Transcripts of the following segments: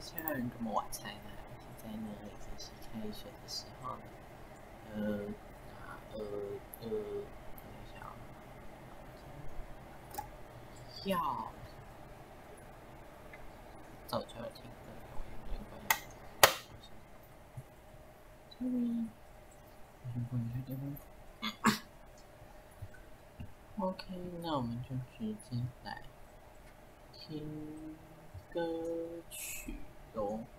现在么晚餐呢？在呢，已经是开学的时候。呃，呃，呃，等一，要早就要听歌，我有点关了。Sorry，关一下电。OK，那我们就直接来听。歌曲中。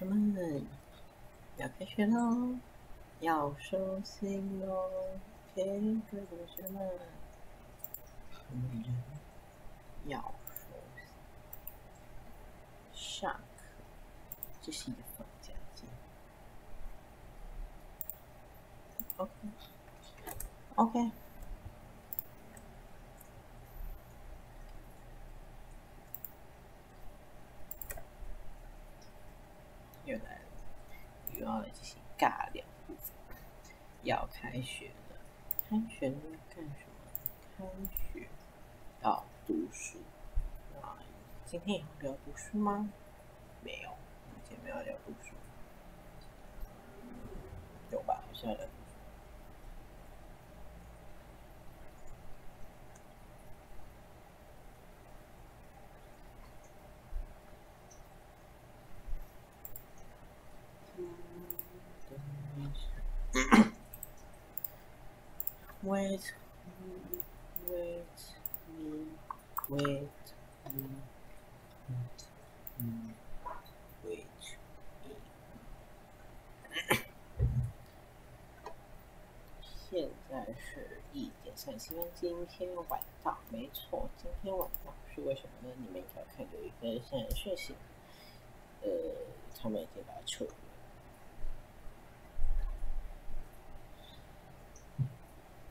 同学们，要开学喽，要收心喽，亲爱的同学们，我们要收心。上课，这是一个放假节。OK，OK、聊读书吗？没有，今天没有聊读书。有吧？还是要聊读书。Wait, wait wait me, wait me, wait me. 现在是一点三十分，今天晚上没错，今天晚上是为什么呢？你们应该看有一个现在讯息，呃，他们已经把它撤了。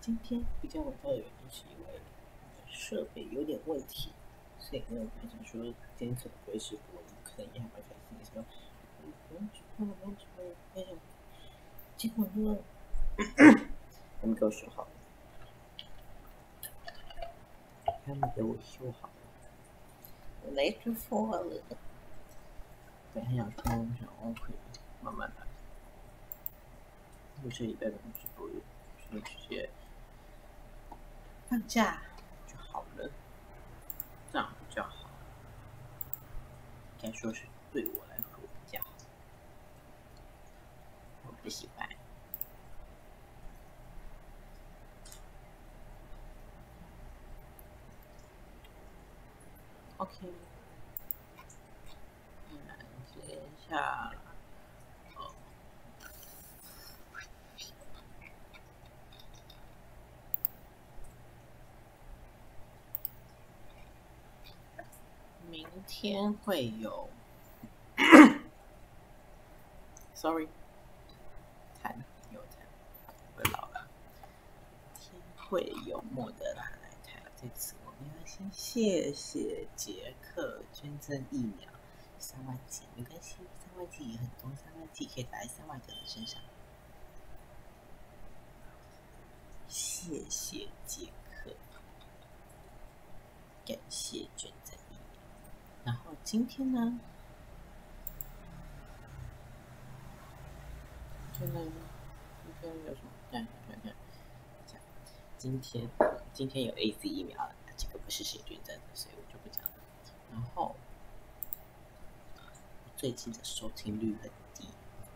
今天比较晚到的原因是因为设备有点问题，所以呢，我想说今天可能不会是我可能也还蛮开心的，说不用去看，不用去看，哎呀，结果呢，他们给我修好了，他们给我修好了，我来就错了，本来想说想我可以慢慢来，我这礼拜可能直播，就直接。放假就好了，这样比较好。该说是对我来说比较好，我不喜欢。OK，那接下来。明天会有，sorry，谈有谈，会老了。天会有莫德拉来台，这次我们要先谢谢杰克捐赠疫苗三万剂，没关系，三万剂也很多，三万剂可以打在三万个人身上。谢谢杰克，感谢捐赠。然后今天呢？今天今天有什么？看看看，今天今天有 A C 疫苗了，这个不是谁捐赠的，所以我就不讲了。然后最近的收听率很低，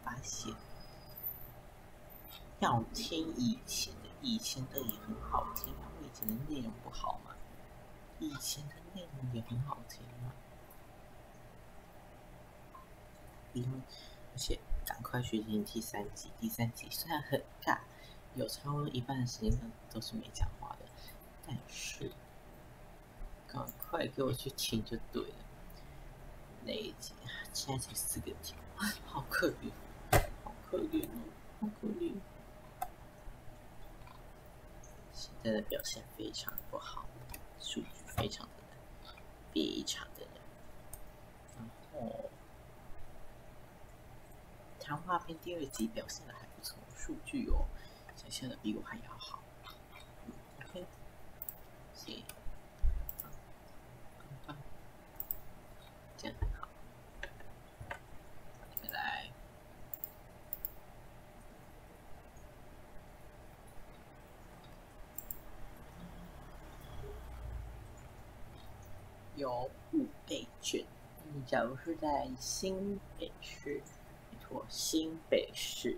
发现要听以前的，以前的也很好听啊。我以前的内容不好吗？以前的内容也很好听啊。而且赶快学习第三集，第三集虽然很尬，有超过一半的时间都是没讲话的，但是赶快给我去听就对了。那一集现在才四个听，好可怜，好可怜哦，好可怜。现在的表现非常不好，数据非常的非常的难然后。谈话篇第二集表现的还不错，数据哦，表现的比我还要好。OK，行，这样好。再来，有五倍券。假如是在新北市。没错新北市，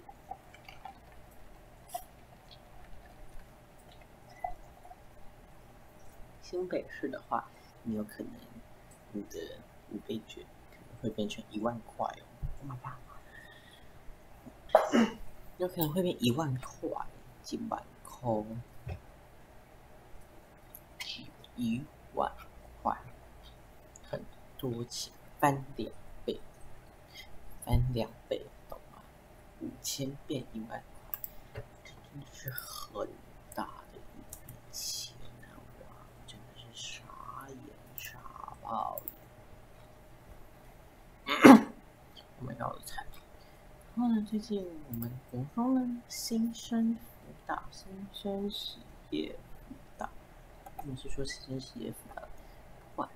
新北市的话，你有可能你的五倍券可能会变成一万块哦。有可能会变一万块，几万块，一万块，很多钱，翻两倍，翻两倍，懂吗？五千变一万块，这真的是很大的一笔钱啊！哇，真的是傻眼傻爆了。我们要产品。然后呢，最近我们国中呢新生辅导、新生实业辅导，我们是说新生实业辅导，不管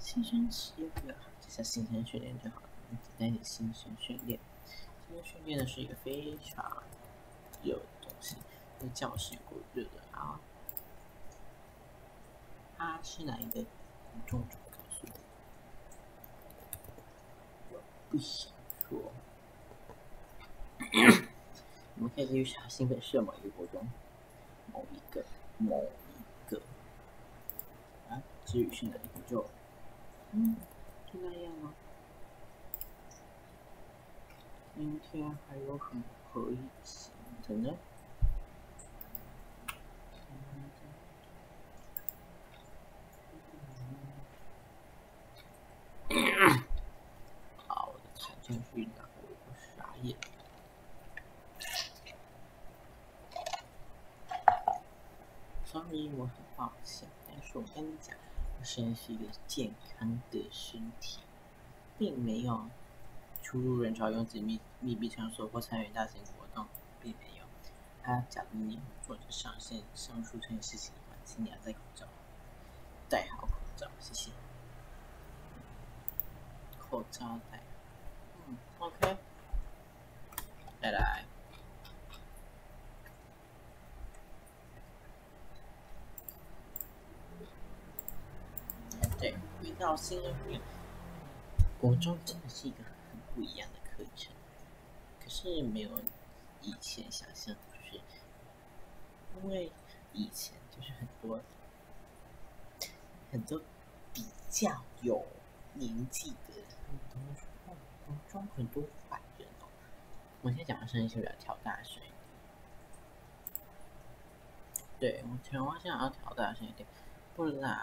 新生实业辅导，就叫新生训练就好了。简单一点，新生训练。新生训练呢是一个非常热的东西，那教室有够热的啊！它是哪一个国中？告诉我，我不想说。我们可以继续查新北市的某一个国中，某一个某一个啊，至于是哪一个就嗯，就那样吗？明天还有什么可以行的呢？好，我的财政去哪？我傻眼。Sorry，我很抱歉，但是我跟你讲，我身是一个健康的身体，并没有出入人潮拥挤密密闭场所或参与大型活动，并没有。他，假如你做着上线上述这件事情的话，请你要戴口罩，戴好口罩，谢谢。口罩戴，嗯，OK，来来。对，回到新生训练，国中真的是一个很不一样的课程，可是没有以前想象，就是因为以前就是很多很多比较有年纪的，他们都说哦，国中很多坏人哦。我现在讲的声音是不是要调大声一点？对，我讲话现在要调大声一点，不然。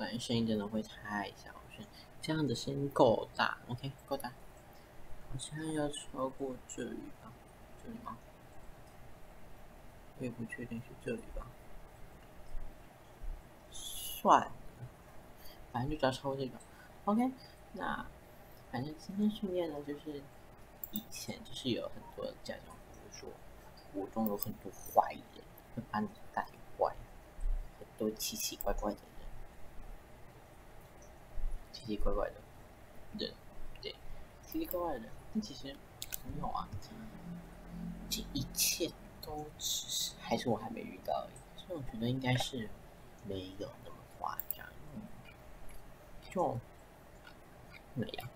不然声音真的会太小声，这样的声音够大，OK，够大。好像要超过这里吧？这里吗？我也不确定是这里吧。算了，反正就只要超过这个，OK。那反正今天训练呢，就是以前就是有很多家长会说，我中有很多坏人会把你带坏，很多奇奇怪怪的。奇奇怪怪的人，对，奇奇怪怪的人，但其实没有啊。这一切都只是，还是我还没遇到而已。所以我觉得应该是没有那么夸张，就那样。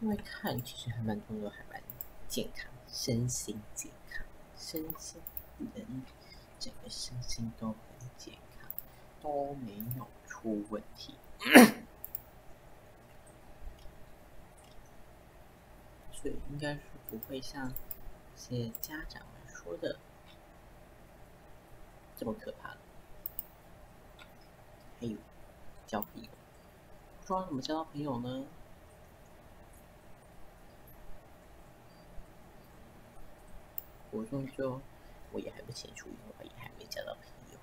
因为看其实还蛮多都还蛮健康，身心健康，身心人整个身心都很健康。都没有出问题，所以应该是不会像一些家长们说的这么可怕的。还有交朋友，不知道怎么交到朋友呢？我中就我也还不清楚，因为我也还没交到朋友。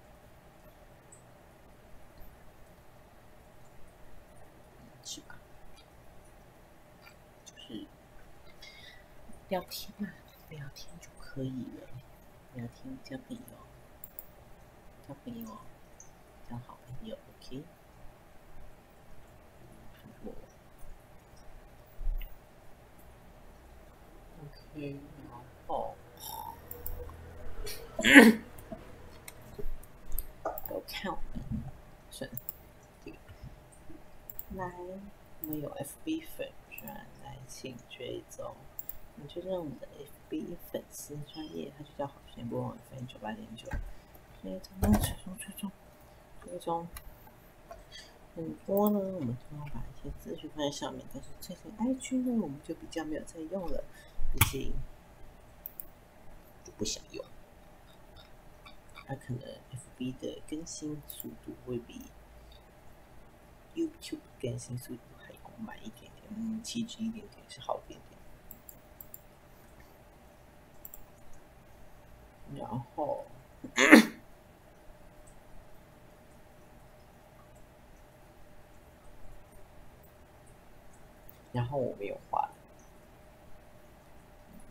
是吧？就是聊天嘛，聊天就可以了。聊天交朋友，交朋友，交好朋友 OK，OK，然后，我看我们，算了。来，我们有 FB 粉专来，请追踪。你追踪我们的 FB 粉丝专业，它就叫好先播网分九八点九。追踪，追踪，追踪，追踪。很多呢，我们都要把一些资讯放在上面，但是最近 IG 呢，我们就比较没有在用了，毕竟就不想用。它可能 FB 的更新速度会比 YouTube 更新速度还要慢一点点，嗯，气质一点点是好一点点。然后。然后我没有画了，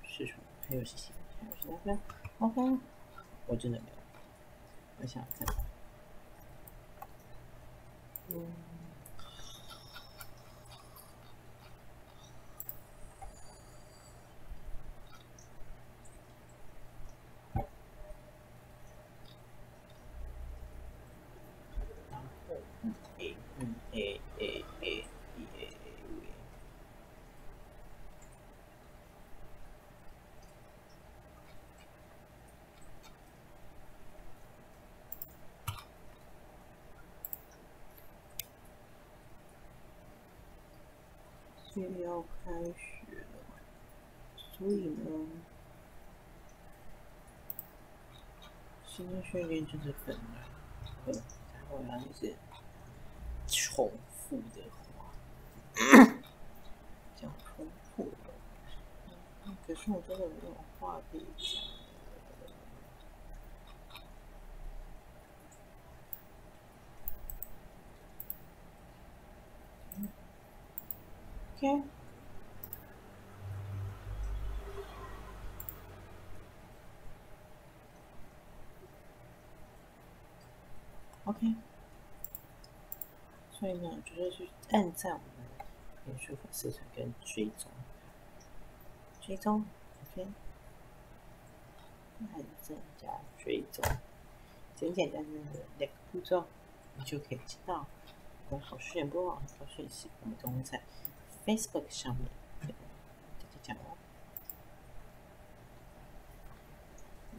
是什么？还有是谁？还有是哪个？OK，我真的没有。我想看，嗯，然后嗯诶嗯诶诶诶诶诶。所以要开学了，所以呢，新的训练就是很难，呃，然后要一些重复的话，讲重复的，嗯，可是我真的没有画笔讲了。OK。OK，所以呢，就是去按赞我们的脸书粉丝团跟追踪，追踪，OK，按赞加追踪，简简单单的两个步骤，你就可以知道我们好事人播网的讯息，我们都会在 Facebook 上面。大家讲哦。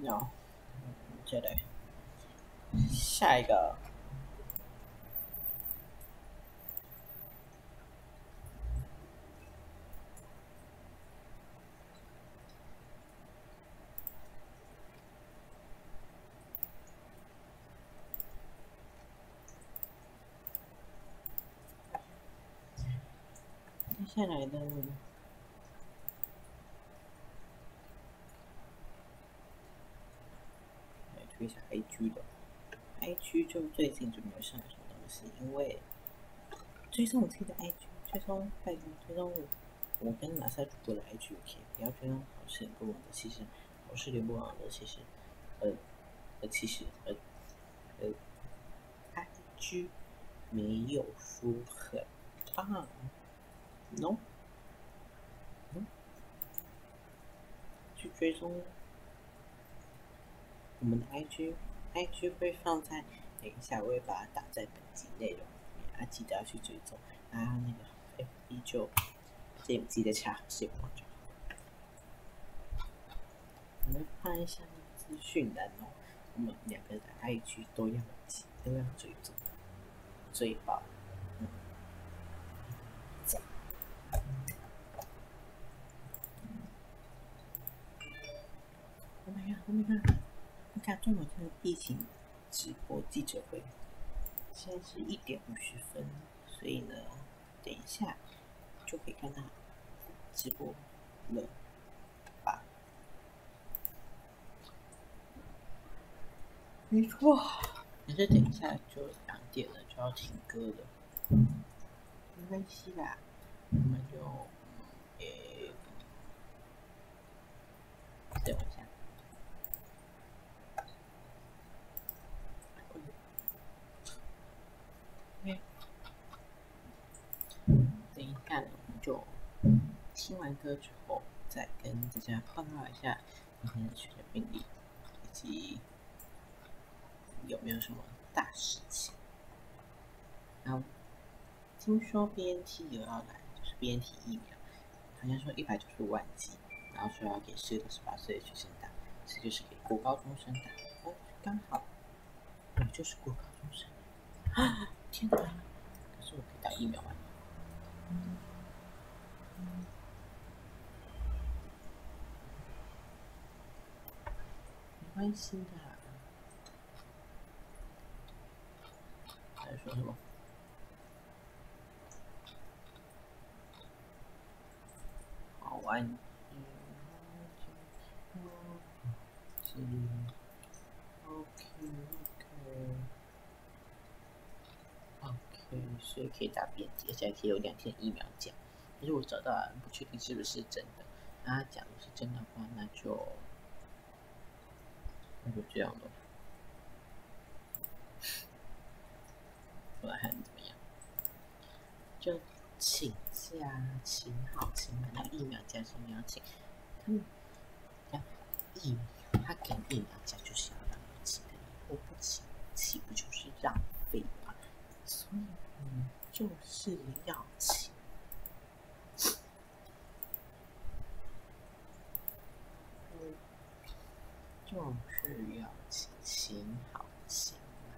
然后，再来下一个。接下来呢，来推一下 IG 的，IG 就最近就没有上什么东西，因为追踪我自己的 IG，追踪拜托追踪我，我跟马赛主播的 IG，OK，不要追踪好事联播网的，其实好事联播网的其实，呃，呃，其实呃，呃，IG 没有说很棒。no，嗯，去追踪我们的 IG，IG 会放在等一下，我会把它打在本集内容里面，啊，记得要去追踪啊，那个 FB 就记记得查写广就好。我们看一下资讯栏哦，我们两个的 IG 都要记，都要追踪，追爆。我们看，你看中国这个疫情直播记者会，现在是一点五十分，所以呢，等一下就可以看到直播了吧？没错，可是等一下就两点了，就要停歌了，没关系啦，我们就诶，等我一下。等一下呢，我们就听完歌之后，再跟大家报告一下今天的学生病例，以及有没有什么大事情。然后听说 BNT 有要来，就是 BNT 疫苗，好像说一百九十五万剂，然后说要给十到十八岁的学生打，这就是给国高中生打。哦，刚好我就是国高中生啊！天哪！可是我可以打疫苗吗？关系的。还说什么？好玩。嗯，OK OK OK，所以可以打便捷，而且还可以有两天疫苗假。可是我找到了，不确定是不是真的。那假如是真的话，那就那就这样了。我来看怎么样？就请假，请好，请满。那疫苗假是你要请，他们要疫苗，他给疫苗假就是要让你请的，我不请，岂不就是浪费吗？所以嗯，就是要请。嗯，就是要请，好，请满。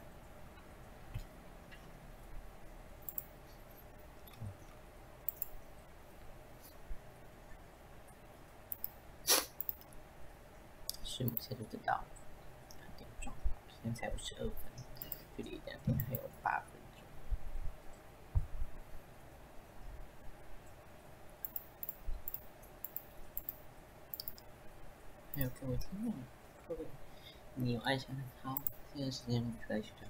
是，目前就知道两点钟，现在才五十二分，距离两点还有八分钟。还有各位听众，你有按下的好，这段时间我们就在学校。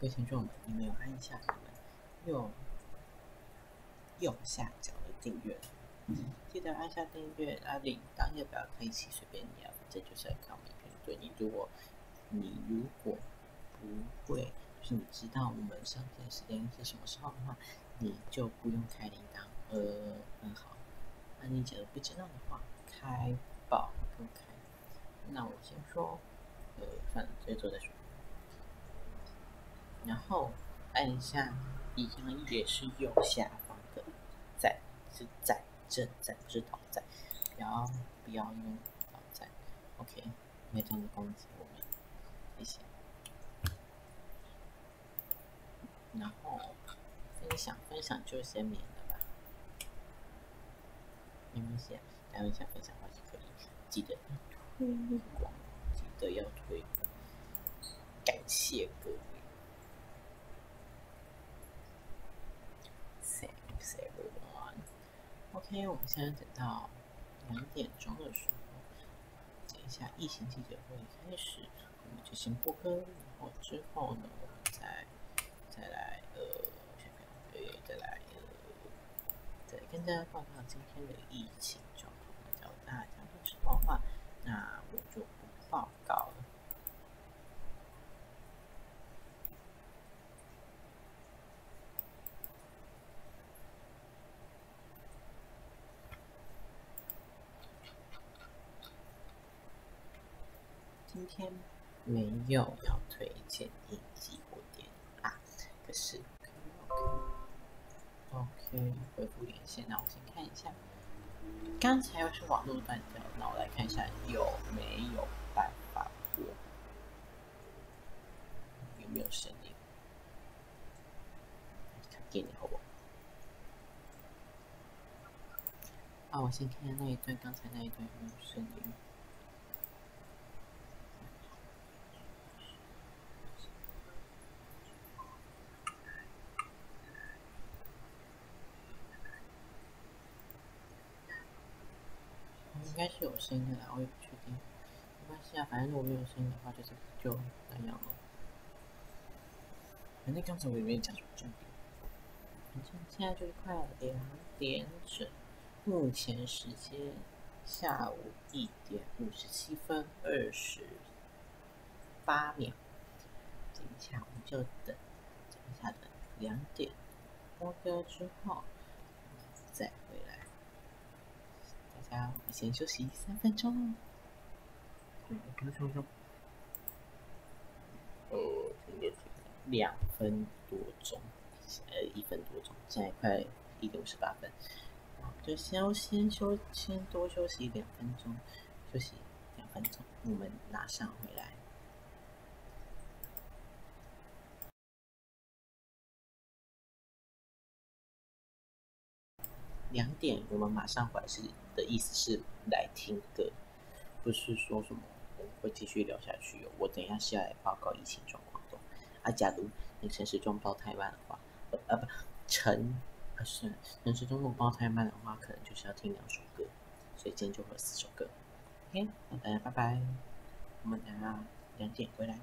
各位听众们，你们有按下我们右右下角的订阅？记得按下订阅，啊铃铛要不要开启，随便你啊，这就是要靠每个人。对你，如果你如果不会，就是你知道我们上片时间是什么时候的话，你就不用开铃铛。呃，很好。那你假如不知道的话，开爆不开。那我先说，呃，算了，直接做再说。然后按一下，一样也是右下方的在，是在。正在不是倒在，不要不要用倒在，OK，没这样的攻击我们，谢谢。然后分享分享就先免了吧，没关系，然后想分享的话就可以，记得推广，记得要推广，感谢各位。Thanks everyone. OK，我们现在等到两点钟的时候，等一下疫情记者会开始，我们就先播歌，然后之后呢，我们再再来呃，想想，对，再来呃，再跟大家报告今天的疫情状况。那假如大家都知道的话，那我就不报告了。今天没有要推荐影集或电影啊，可是 OK 恢复连线，那我先看一下，刚才又是网络断掉，那我来看一下有没有办法过，有没有声音？给你好不好？啊，我先看一下那一段，刚才那一段有没有声音？应该是有声音的啦，我也不确定，没关系啊，反正如果没有声音的话，就是就那样了。反正刚才我也没讲什么重点。反正现在就是快两点整，目前时间下午一点五十七分二十八秒。等一下我们就等，等一下等两点播歌之后再回来。大家先休息三分钟。对，分钟钟。呃，两分多钟，呃，一分多钟，现在快一点五十八分。就先先休，先多休息两分钟，休息两分钟，我们马上回来。两点我们马上回来是的意思是来听歌，不是说什么我会继续聊下去哦。我等一下是要来报告疫情状况的。啊，假如你城市中报太慢的话，呃不，城呃是城市中如果报太慢的话，可能就是要听两首歌，所以今天就会四首歌。OK，那大家拜拜，我们等下两点回来。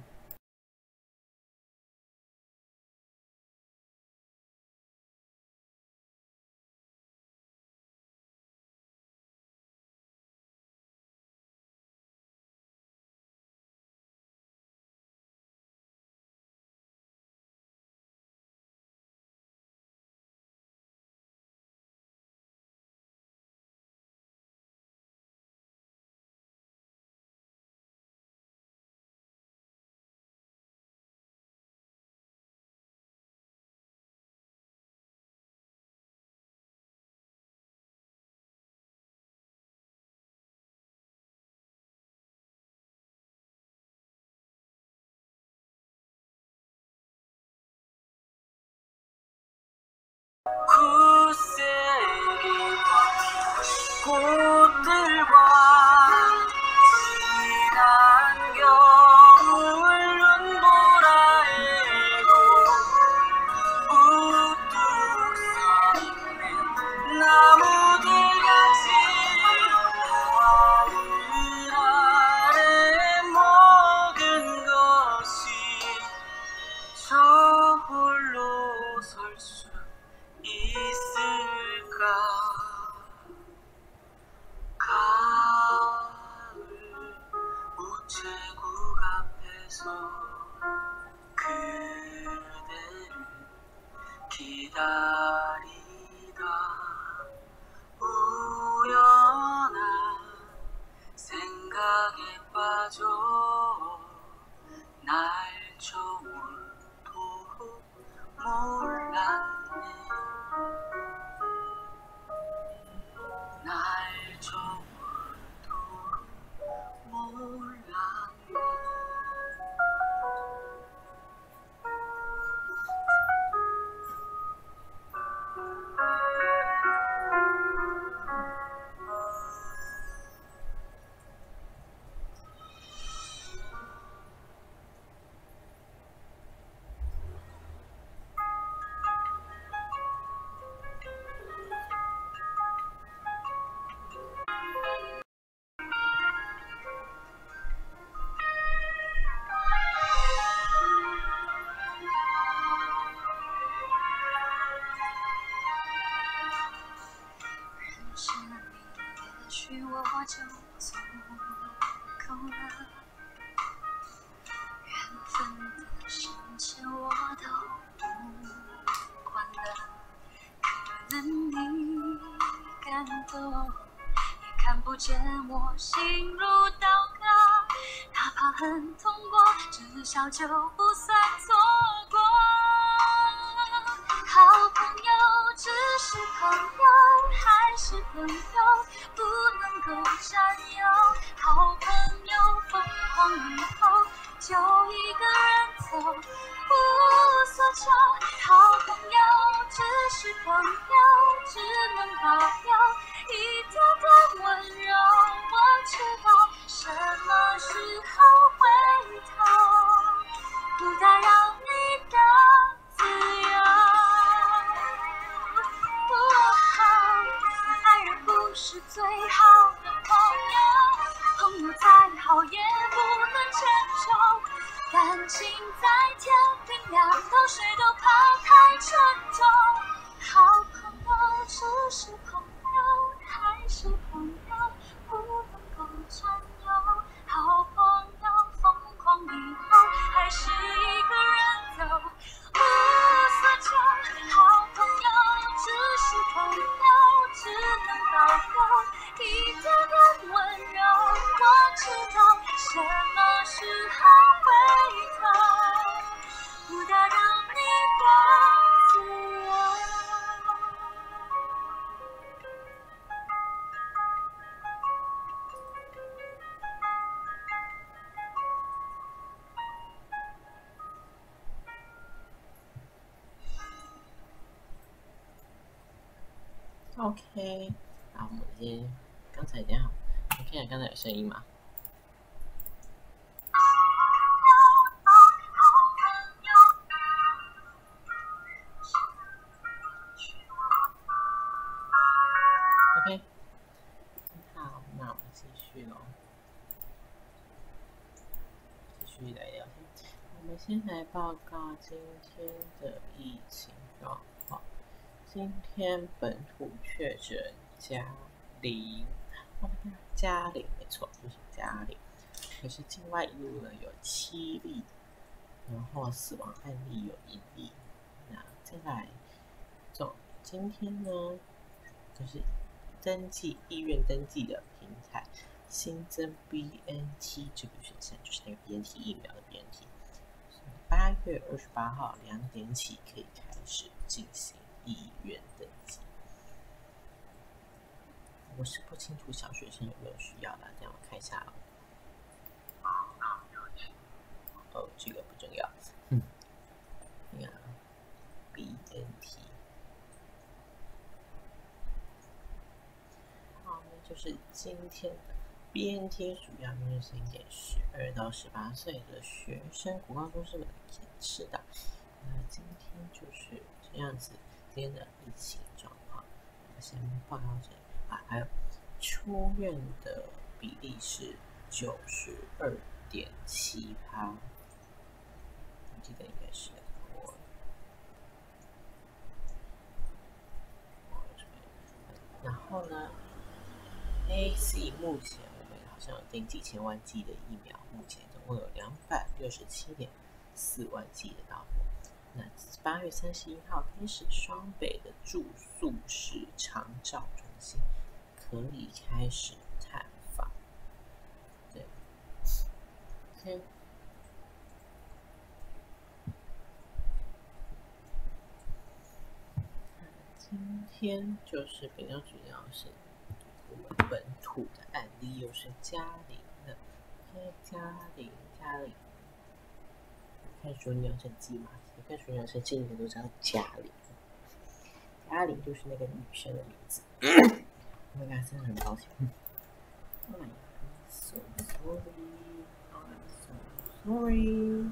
心如刀割，哪怕很痛过，至少就我也不能承受。感情在天平两头，谁都怕太沉重。好朋友只是声音吗？OK，好，那我们继续喽，继续来聊天。我们先来报告今天的疫情状况。今天本土确诊加零，哦，加零，没错，就是加零。可是境外一路呢有七例，然后死亡案例有一例。那再来，走今天呢，就是登记医院登记的平台新增 BNT 这个选项，就是那个 BNT 疫苗的 BNT。八月二十八号两点起可以开始进行医院登记。我是不清楚小学生有没有需要的，这样我看一下哦。哦，这个不重要。嗯，你看，BNT。好，那就是今天的 BNT 主要面向给十二到十八岁的学生，国高中生们填吃的。那今天就是这样子，今天的疫情状况，我先报告这里啊，还有出院的比例是九十二点七趴，我记得应该是。然后呢，A C 目前我们好像有订几千万剂的疫苗，目前总共有两百六十七点四万剂的到货。那八月三十一号开始，双北的住宿式长照中心可以开始探访。对，先。今天就是比较主要是我们本土的案例，又是嘉陵的，嘉陵嘉陵，看说你有成绩吗？你看说你有成绩，你都知道嘉陵，嘉陵就是那个女生的名字。我跟大家真的很抱歉。Oh my god, so sorry, I'm so sorry。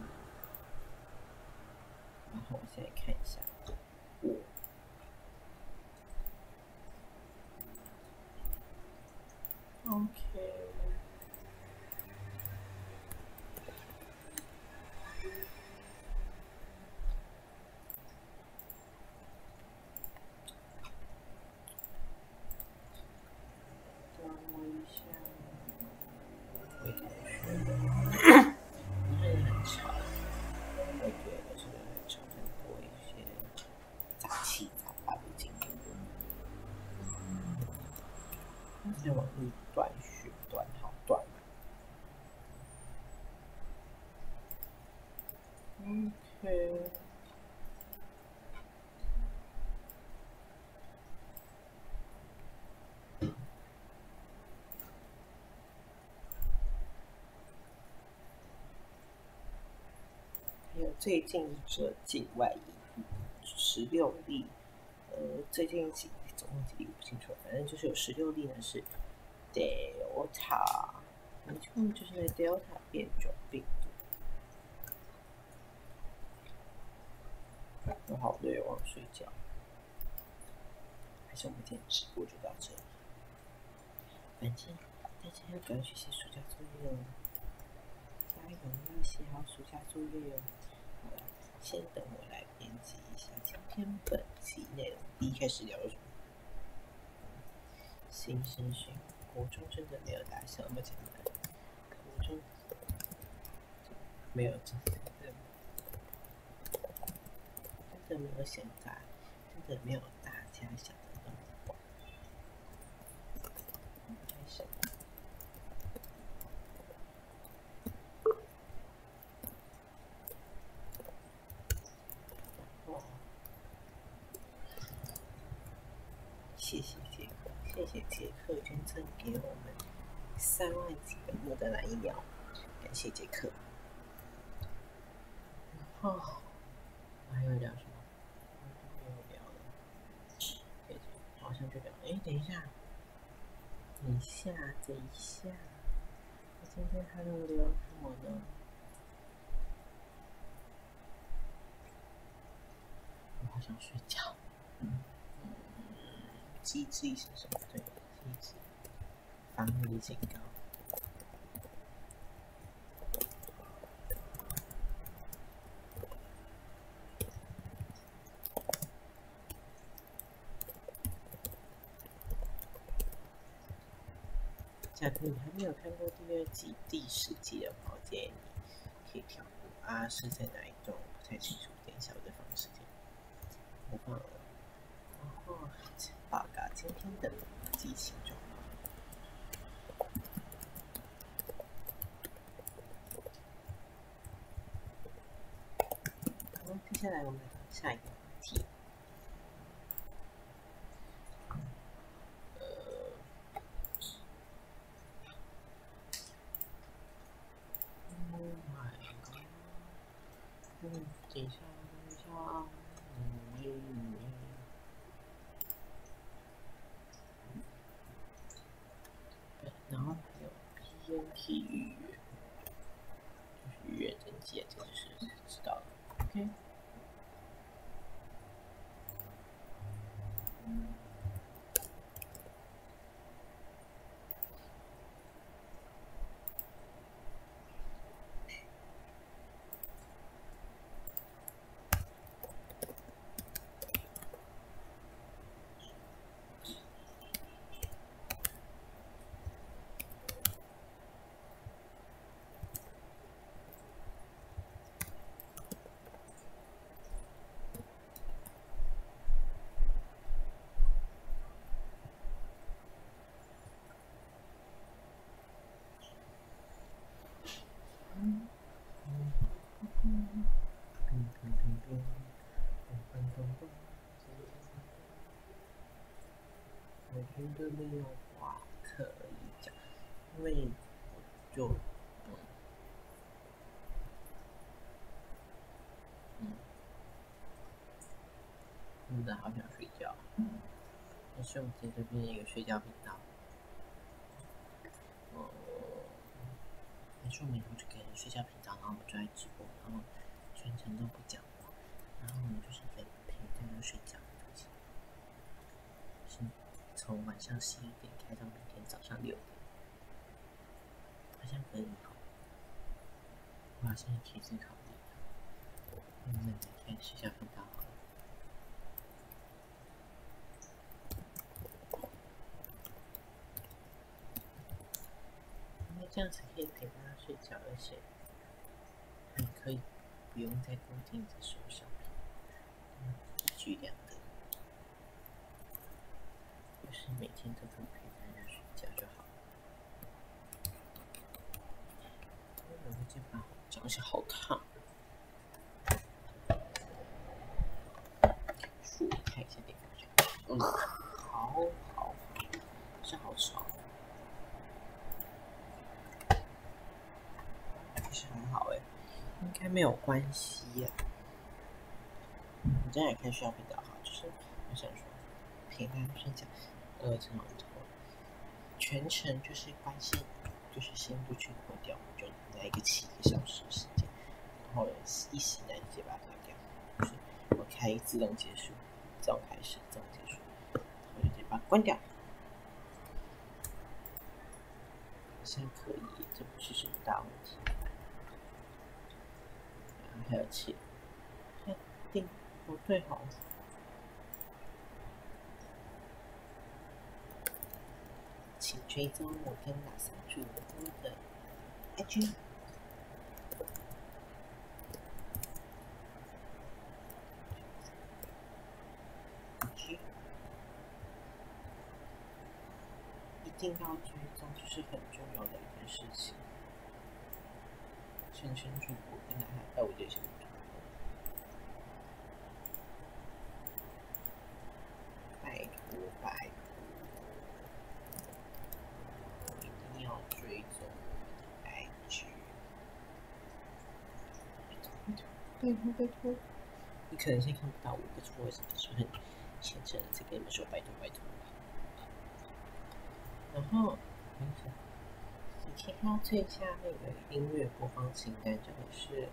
然后我现在看一下，我。OK。等我一下，回头说。你这里很吵，我觉得是很吵，很多一些杂七杂八的经历。这网络断续断好断。OK。还有最近这境外移十六例，呃，最近几总共几例不清楚，反正就是有十六例呢是 Delta，没错，就是那 Delta 变种病毒。我好累，我要睡觉。还是我们今天直播就到这里。反正大家要赶快去写暑假作业哦，加油，要写好暑假作业哦。先等我来编辑一下今天本期内容。第一开始聊什么？新生训，国中真的没有大小么简单，国中没有真的真的没有现在，真的没有大家想的那么广。开始。哦，谢谢杰克，谢谢杰克捐赠给我们三万几个莫德纳疫苗，感谢杰克。然后还有聊什么？没有聊了，好像就聊了。一等一下，我今天还有聊什么呢？我好想睡觉。嗯，机制是什么？对，机智，防御警告。假如你还没有看过第二季第十集的话，我建议你可以跳过啊，是在哪一段？我不太清楚，等一下我再放时间。我忘了。然后报告今天的激情状况。好，接下来我们来看下一个话题。呃，Oh my god！嗯，等一下，等一下，嗯，嗯对，然后还有 PNP 预约，就是预约登记，这个就是知道了。OK。我觉得没有话可以讲，因为我就嗯嗯，真的好想睡觉，但是我们在这边一个睡觉频道，哦。还是我们以后就给人睡觉频道，然后我们就在直播，然后全程都不讲话，然后我们就是在陪大家睡觉，从晚上十一点开到明天早上六点，好像可以哈，我好像也可以思考一下，我们每天睡觉频道好了。因为这样子可以陪大家睡觉，而且还可以不用再固定在手上，一举两得，就是每天都可以陪大家睡觉就好了。我的肩膀长起好烫，舒看一下电视，嗯，好好，是好吵。其实很好哎、应该没有关系呀、我今天也看需要频道好，就是我想说陪大家睡觉，呃，这么多，全程就是关心，就是先不去关掉，就来一个七个小时的时间，然后一醒来直接把它关掉，就是我开自动结束，自动开始，自动结束，然后就直接把它关掉。好像可以，这不是什么大问题。然后还有切，确定不对好。请追踪我跟哪三主播的 IG。IG 一定要追踪，这是很重要的一件事情。深深主播跟哪还有我这些主播，拜托拜托，一定要追踪我的 IG。拜托拜托拜托！你可能现在看不到我，可是我是不是很虔诚的在跟你们说拜托拜托？然后，等一下，你可以看到最下面有音乐播放清单，这个是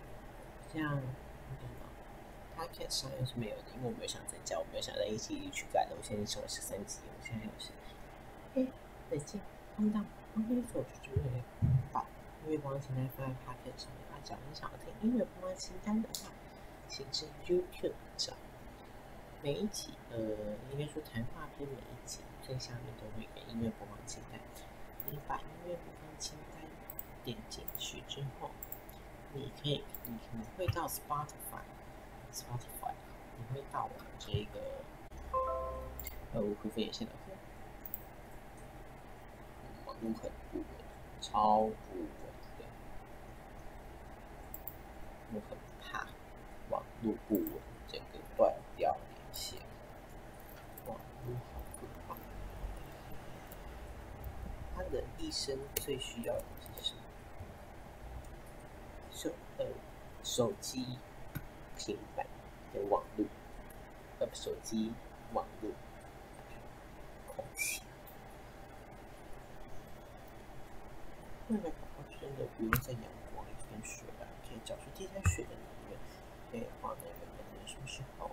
这样，那个什么 p o c k e t 上面是没有的，因为我没有想再加，我没有想在一起去改的。我现在成为十三级，我现在有是，哎，冷静，calm down，我跟你说，就是把音乐播放清单放在 p o c k e t 上面。啊，假如想要听音乐播放清单的话，请至 YouTube 找。每一集，呃，应该说谈话篇每一集最下面都会有音乐播放清单。你把音乐播放清单点进去之后，你可以，你可能会到 Spotify，Spotify，你会到我们这个，呃，我恢复眼线的课，网络很不稳，超不稳的，我很怕网络不稳，整个断掉。线，网络，好可怕！他的一生最需要的是什么？手呃，手机、平板的网络，呃，手机网络，空气。未来宝宝真的不用在阳光里面水了，找出地下水的能源，可以放那个能源什么时候？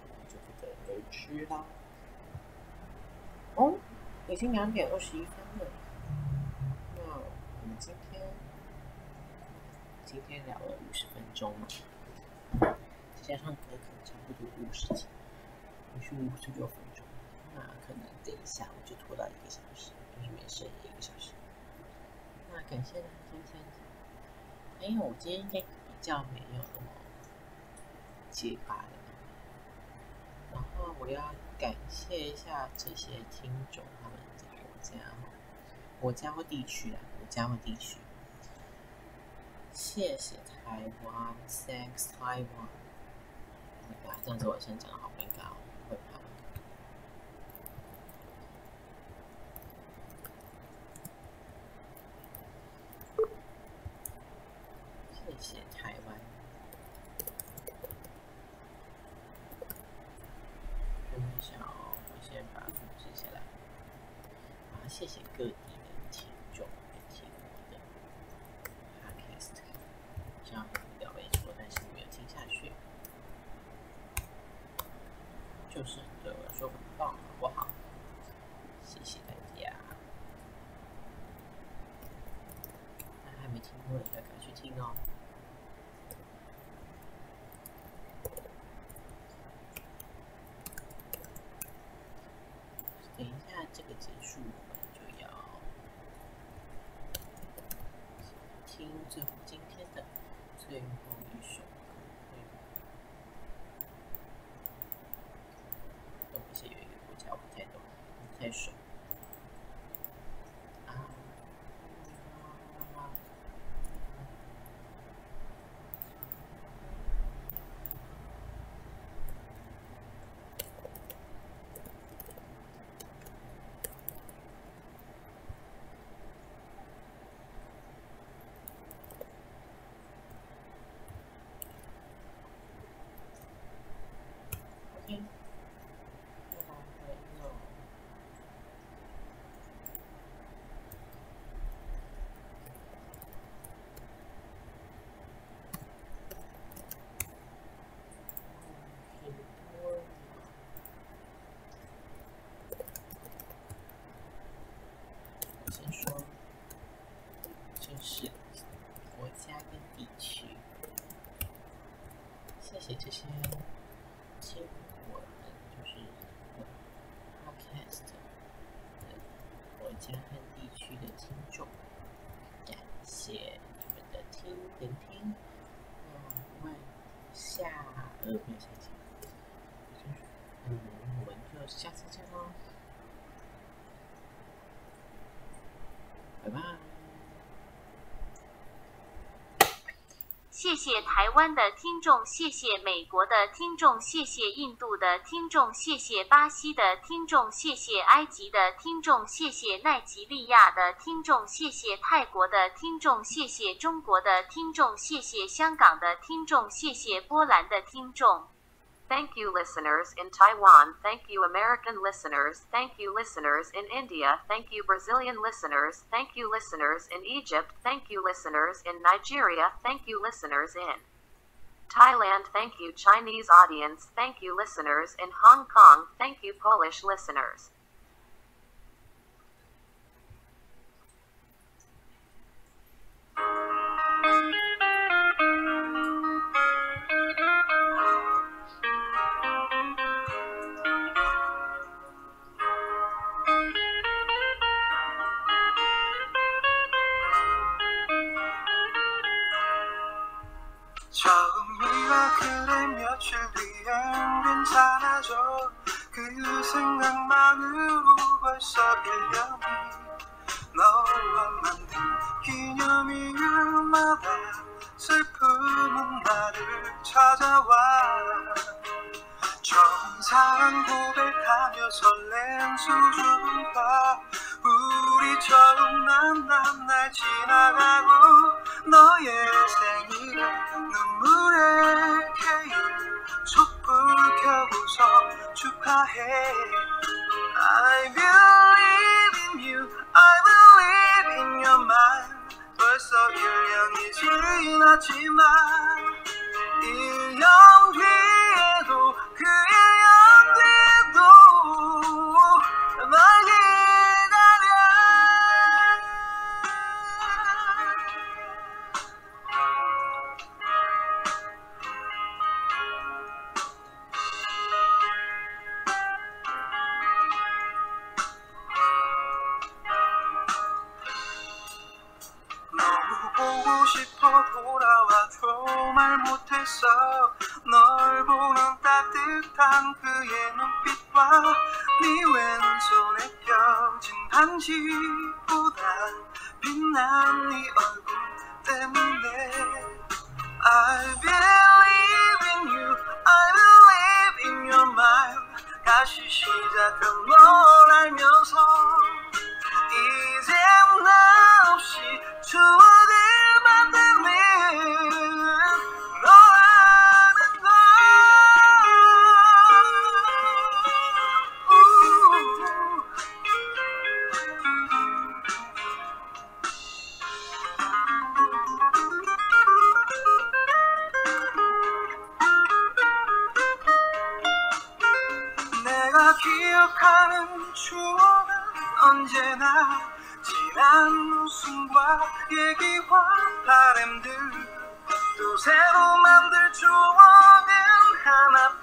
回吃啦！哦，已经两点二十一分了。那我们今天今天聊了五十分钟嘛，再加上可能差不多五十几，五十五十六分钟。那可能等一下我就拖到一个小时，就是没事一个小时。那感谢大家今天。哎，我今天应该较没有那么结巴的。然后我要感谢一下这些听众，他们的国家国家或地区啊，国家或地区。谢谢台湾，Thanks Taiwan。啊，这样子我先讲的好尴尬哦，会怕。谢谢台湾。小，我先把它记下来。啊，谢谢各地的听众来听我的 podcast，这样无聊没错，但是没有听下去，就是对我来说很棒，好不好？谢谢大家。那还没听过的，要赶去听哦。等一下，这我们就要听最后今天的最后一首歌。等一下，有一个国家我不太懂，不太熟。先说，这是国家跟地区，谢谢这些听我的就是 podcast 的国家和地区的听众，感谢你们的听聆听。那我们下呃没有下期，嗯，我们就下次见喽。拜拜。谢谢台湾的听众，谢谢美国的听众，谢谢印度的听众，谢谢巴西的听众，谢谢埃及的听众，谢谢奈及利亚的听众，谢谢泰国的听众，谢谢中国的听众，谢谢香港的听众，谢谢波兰的听众。Thank you, listeners in Taiwan. Thank you, American listeners. Thank you, listeners in India. Thank you, Brazilian listeners. Thank you, listeners in Egypt. Thank you, listeners in Nigeria. Thank you, listeners in Thailand. Thank you, Chinese audience. Thank you, listeners in Hong Kong. Thank you, Polish listeners. 벌써 1년이 너와 만든 기념일마다 슬픔은 나를 찾아와. 처음 사랑 고백하며 설렘 수준과 우리 처음 만난 날 지나가고 너의 생일에 눈물에 케일 촛불 켜고서 축하해. I believe in you, I believe in your mind. First of your young is in your 속에서 널 보는 따뜻한 그의 눈빛과 네 왼손에 펴진 반지보다 빛난 네 얼굴 때문에 I believe in you I believe in your mind. 다시 시작한 널 알면서 이젠 나 없이 추워 기억하는 추억은 언제나 지난 웃음과 얘기와 바람들 또 새로 만들 추억은 하나